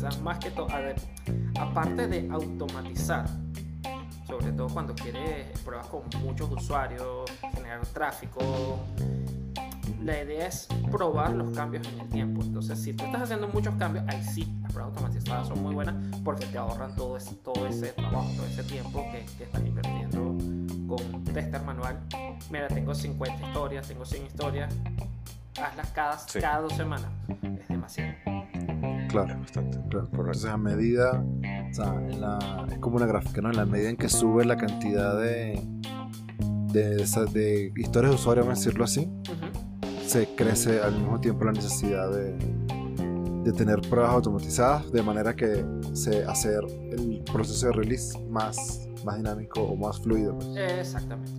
sea, más que todo, aparte de automatizar, sobre todo cuando quieres pruebas con muchos usuarios, generar tráfico, la idea es probar los cambios en el tiempo. Entonces, si tú estás haciendo muchos cambios, ahí sí, las pruebas automatizadas son muy buenas porque te ahorran todo ese, todo ese trabajo, todo ese tiempo que, que estás invirtiendo con tester manual. Mira, tengo 50 historias, tengo 100 historias, hazlas cada, cada dos semanas. Es demasiado. Claro, bastante. Claro, correcto. Entonces, a medida, o sea, en la, es como una gráfica, ¿no? En la medida en que sube la cantidad de, de, de, historias de usuario, vamos a decirlo así, se crece al mismo tiempo la necesidad de, de tener pruebas automatizadas de manera que se hacer el proceso de release más, más dinámico o más fluido. Pues. Exactamente.